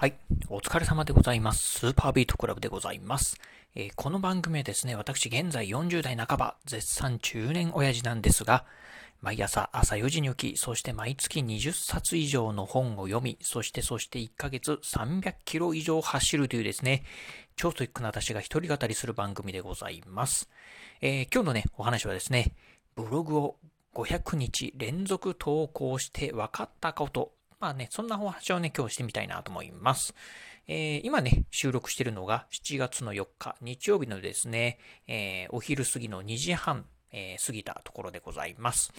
はい。お疲れ様でございます。スーパービートクラブでございます。えー、この番組はですね、私現在40代半ば、絶賛中年親父なんですが、毎朝朝4時に起き、そして毎月20冊以上の本を読み、そしてそして1ヶ月300キロ以上走るというですね、超ストイックな私が一人語りする番組でございます。えー、今日のね、お話はですね、ブログを500日連続投稿して分かったことまあね、そんなお話をね、今日してみたいなと思います。えー、今ね、収録してるのが7月の4日、日曜日のですね、えー、お昼過ぎの2時半、えー、過ぎたところでございます。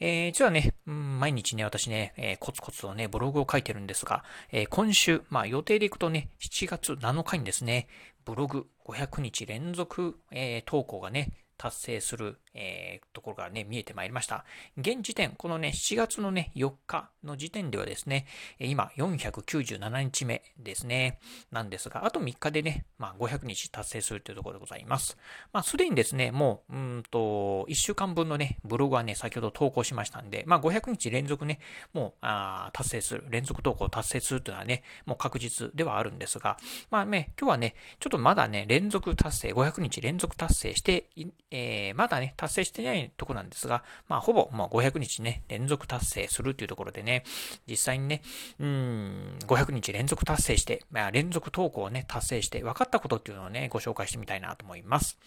えー、実はね、うん、毎日ね、私ね、えー、コツコツとね、ブログを書いてるんですが、えー、今週、まあ予定でいくとね、7月7日にですね、ブログ500日連続、えー、投稿がね、達成する、えー、ところがね、見えてまいりました。現時点、このね、7月のね、4日の時点ではですね、今497日目ですね、なんですが、あと3日でね、まあ500日達成するというところでございます。まあすでにですね、もう、うんと、1週間分のね、ブログはね、先ほど投稿しましたんで、まあ500日連続ね、もう、あ達成する、連続投稿達成するというのはね、もう確実ではあるんですが、まあね、今日はね、ちょっとまだね、連続達成、500日連続達成してえー、まだね、達成してないとこなんですが、まあ、ほぼ、もう500日ね、連続達成するというところでね、実際にね、うん、500日連続達成して、まあ、連続投稿をね、達成して分かったことっていうのをね、ご紹介してみたいなと思います。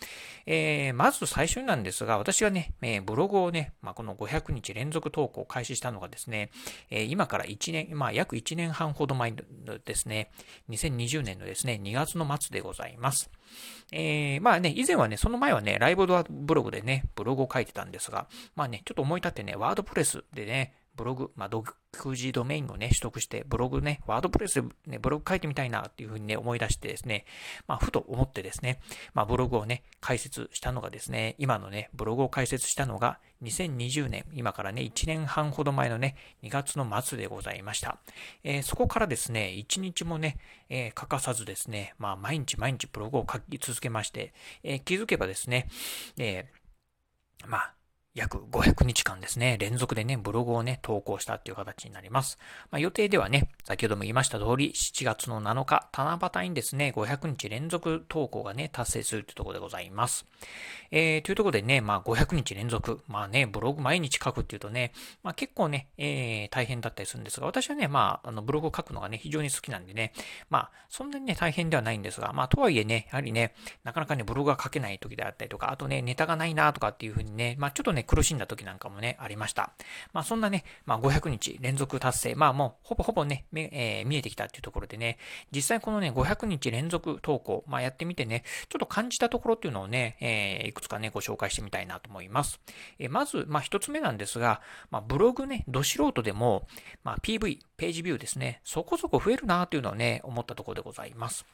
えー、まず最初になんですが、私がね、えー、ブログをね、まあ、この500日連続投稿を開始したのがですね、えー、今から1年、まあ、約1年半ほど前ですね、2020年のですね、2月の末でございます。えー、まあね、以前はね、その前はね、ライブドアブログでね、ブログを書いてたんですが、まあね、ちょっと思い立ってね、ワードプレスでね、ブログ、まあ、独自ドメインをね、取得して、ブログね、ワードプレスでね、ブログ書いてみたいなっていうふうにね、思い出してですね、まあ、ふと思ってですね、まあ、ブログをね、開設したのがですね、今のね、ブログを開設したのが、2020年、今からね、1年半ほど前のね、2月の末でございました。えー、そこからですね、1日もね、えー、欠かさずですね、まあ、毎日毎日ブログを書き続けまして、えー、気づけばですね、えまあ、約500日間ですね、連続でね、ブログをね、投稿したっていう形になります。まあ、予定ではね、先ほども言いました通り、7月の7日、七夕にですね、500日連続投稿がね、達成するというところでございます。えー、というところでね、まあ、500日連続、まあね、ブログ毎日書くっていうとね、まあ、結構ね、えー、大変だったりするんですが、私はね、まあ、あの、ブログを書くのがね、非常に好きなんでね、まあ、そんなにね、大変ではないんですが、まあ、とはいえね、やはりね、なかなかね、ブログが書けない時であったりとか、あとね、ネタがないなとかっていうふうにね、まあ、ちょっとね、苦しんだ時なんかもね、ありました。まあそんなね、まあ500日連続達成、まあもうほぼほぼね、えー、見えてきたっていうところでね、実際このね、500日連続投稿、まあやってみてね、ちょっと感じたところっていうのをね、えー、いくつかね、ご紹介してみたいなと思います。えー、まず、まあ一つ目なんですが、まあブログね、ど素人でも、まあ PV、ページビューですね、そこそこ増えるなというのをね、思ったところでございます。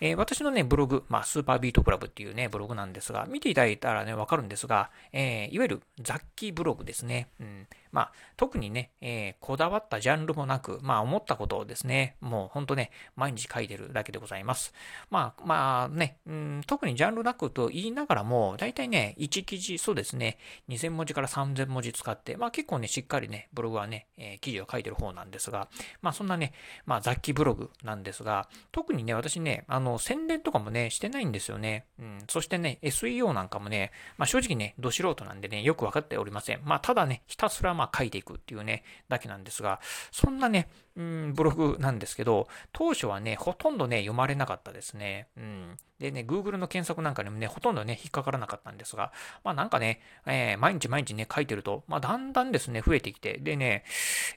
えー、私のね、ブログ、まあスーパービートクラブっていうね、ブログなんですが、見ていただいたらね、わかるんですが、えー、いわゆる雑記ブログですね。うん。まあ、特にね、えー、こだわったジャンルもなく、まあ、思ったことをですね、もう本当ね、毎日書いてるだけでございます。まあ、まあね、うん、特にジャンルなくと言いながらも、大体ね、1記事、そうですね、2000文字から3000文字使って、まあ結構ね、しっかりね、ブログはね、えー、記事を書いてる方なんですが、まあそんなね、まあ雑記ブログなんですが、特にね、私ね、あの、宣伝とかもね、してないんですよね。うん、そしてね、SEO なんかもね、まあ正直ね、ど素人なんでね、よくわかっておりません。まあただね、ひたすらまあ書いていくっていうね、だけなんですが、そんなね、うん、ブログなんですけど、当初はね、ほとんどね、読まれなかったですね。うん。でね、Google の検索なんかにもね、ほとんどね、引っかからなかったんですが、まあなんかね、えー、毎日毎日ね、書いてると、まあだんだんですね、増えてきて、でね、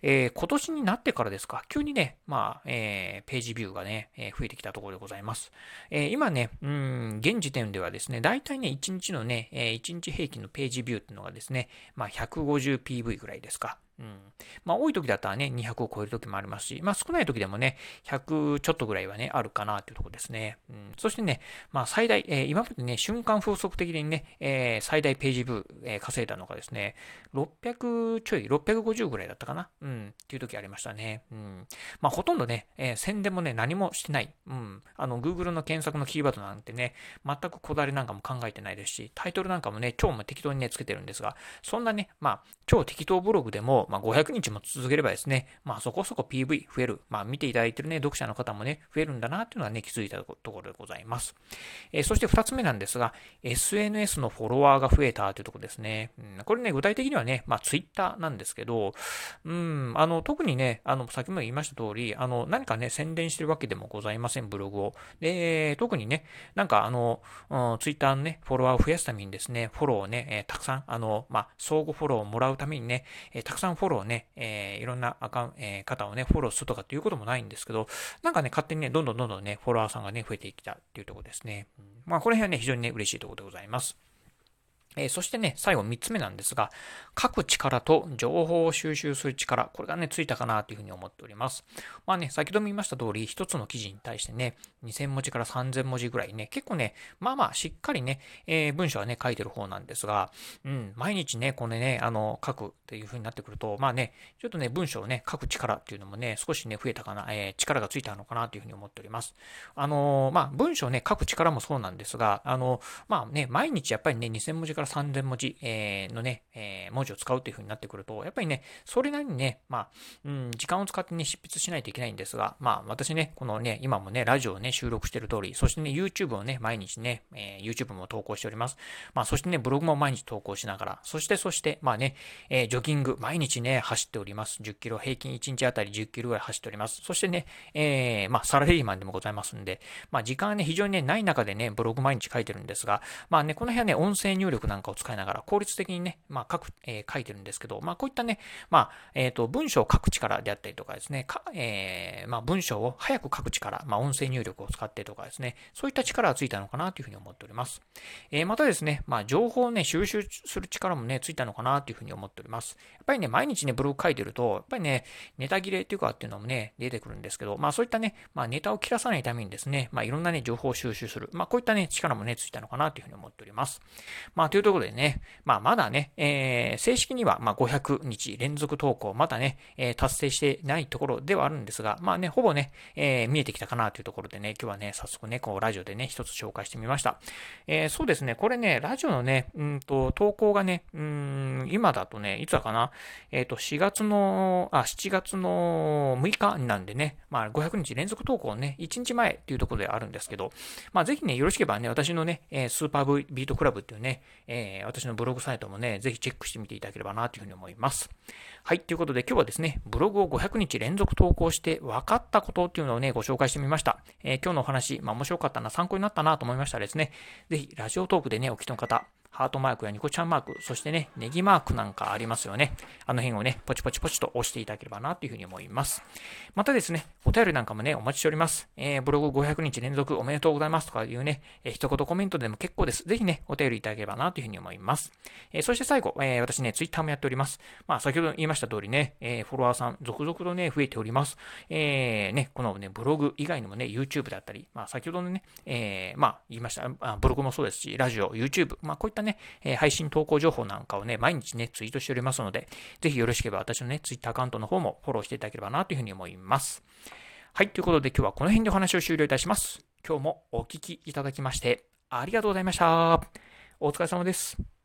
えー、今年になってからですか、急にね、まあ、えー、ページビューがね、え増えてきたところでございます。え今ね、うん、現時点ではですね、大体ね、1日のね、え1日平均のページビューっていうのがですね、まあ 150PV ぐらいですか。うん。まあ、多い時だったらね、200を超える時もありますし、まあ、少ない時でもね、100ちょっとぐらいはね、あるかなっていうところですね。うん。そしてね、まあ、最大、えー、今までね、瞬間風速的にね、えー、最大ページ部、えー、稼いだのがですね、600ちょい、650ぐらいだったかな。うん。っていう時ありましたね。うん。まあ、ほとんどね、え、宣伝もね、何もしてない。うん。あの、Google の検索のキーワードなんてね、全くこだわりなんかも考えてないですし、タイトルなんかもね、超も適当にね、つけてるんですが、そんなね、まあ、超適当ブログでも、まあ、500日も続ければですね、まあ、そこそこ PV 増える。まあ、見ていただいてるね、読者の方もね、増えるんだなっていうのはね、気づいたところでございます。えー、そして2つ目なんですが、SNS のフォロワーが増えたというところですね。うん、これね、具体的にはね、まあ、Twitter なんですけど、うん、あの、特にね、あの、先も言いました通り、あの、何かね、宣伝してるわけでもございません、ブログを。で、特にね、なんかあの、うん、Twitter のね、フォロワーを増やすためにですね、フォローをね、えー、たくさん、あの、まあ、相互フォローをもらうためにね、えー、たくさんフォローね、えー、いろんなアカウント、えー、方をね、フォローするとかっていうこともないんですけど、なんかね、勝手にね、どんどんどんどんね、フォロワーさんがね、増えてきたっていうところですね。うん、まあ、この辺はね、非常にね、嬉しいところでございます。えー、そしてね、最後3つ目なんですが、書く力と情報を収集する力、これがね、ついたかなというふうに思っております。まあね、先ほども言いました通り、1つの記事に対してね、2000文字から3000文字ぐらいね、結構ね、まあまあ、しっかりね、えー、文章はね、書いてる方なんですが、うん、毎日ね、これね、あの、書くっていうふうになってくると、まあね、ちょっとね、文章をね、書く力っていうのもね、少しね、増えたかな、えー、力がついたのかなというふうに思っております。あの、まあ、文章ね、書く力もそうなんですが、あの、まあね、毎日やっぱりね、2000文字から3000文字、えー、のね、えー、文字を使うっていう風になってくると、やっぱりね、それなりにね、まあ、うん、時間を使ってね、執筆しないといけないんですが、まあ、私ね、このね、今もね、ラジオをね、収録してる通り、そしてね、YouTube をね、毎日ね、えー、YouTube も投稿しております。まあ、そしてね、ブログも毎日投稿しながら、そして、そして、まあね、えー、ジョギング、毎日ね、走っております。10キロ、平均1日あたり10キロぐらい走っております。そしてね、えー、まあ、サラリーマンでもございますんで、まあ、時間はね、非常にね、ない中でね、ブログ毎日書いてるんですが、まあね、この辺はね、音声入力なんかを使いながら、効率的にね、まあ、書く、えー、書いてるんですけど、まあ、こういったね、まあ、えっ、ー、と、文章を書く力であったりとかですね、かえー、まあ、文章を早く書く力、まあ、音声入力を使ってとかですね、そういった力がついたのかなというふうに思っております。えー、またですね、まあ、情報をね、収集する力もね、ついたのかなというふうに思っております。やっぱりね、毎日ね、ブログ書いてると、やっぱりね、ネタ切れっていうかっていうのもね、出てくるんですけど、まあ、そういったね、まあ、ネタを切らさないためにですね、まあ、いろんなね、情報を収集する。まあ、こういったね、力もね、ついたのかなというふうに思っております。まあ、とというところでね、まあ、まだね、えー、正式には、ま500日連続投稿、まだね、えー、達成してないところではあるんですが、まあね、ほぼね、えー、見えてきたかなというところでね、今日はね、早速ね、こう、ラジオでね、一つ紹介してみました。え、そうですね、これね、ラジオのね、うんと、投稿がね、うん、今だとね、いつだかな、えっ、と、4月の、あ、7月の6日なんでね、まあ、500日連続投稿ね、1日前っていうところであるんですけど、まあ、ぜひね、よろしければね、私のね、えスーパービートクラブっていうね、え私のブログサイトもね、ぜひチェックしてみていただければなというふうに思います。はい。ということで今日はですね、ブログを500日連続投稿して分かったことっていうのをね、ご紹介してみました。えー、今日のお話、まあ面白かったな、参考になったなと思いましたらですね、ぜひラジオトークでね、お聞きの方、ハートマークやニコちゃんマーク、そしてね、ネギマークなんかありますよね。あの辺をね、ポチポチポチと押していただければなというふうに思います。またですね、お便りなんかもね、お待ちしております。えー、ブログ500日連続おめでとうございますとかいうね、えー、一言コメントでも結構です。ぜひね、お便りいただければなというふうに思います。えー、そして最後、えー、私ね、ツイッターもやっております。まあ、先ほど言いました通りね、えー、フォロワーさん続々とね、増えております。えー、ね、このね、ブログ以外にもね、YouTube だったり、まあ、先ほどのね、えー、まあ、言いました、ブログもそうですし、ラジオ、YouTube、まあ、こういったね、え、配信投稿情報なんかをね、毎日ね、ツイートしておりますので、ぜひよろしければ私のね、ツイッターアカウントの方もフォローしていただければなというふうに思います。はい、ということで今日はこの辺でお話を終了いたします。今日もお聴きいただきまして、ありがとうございました。お疲れ様です。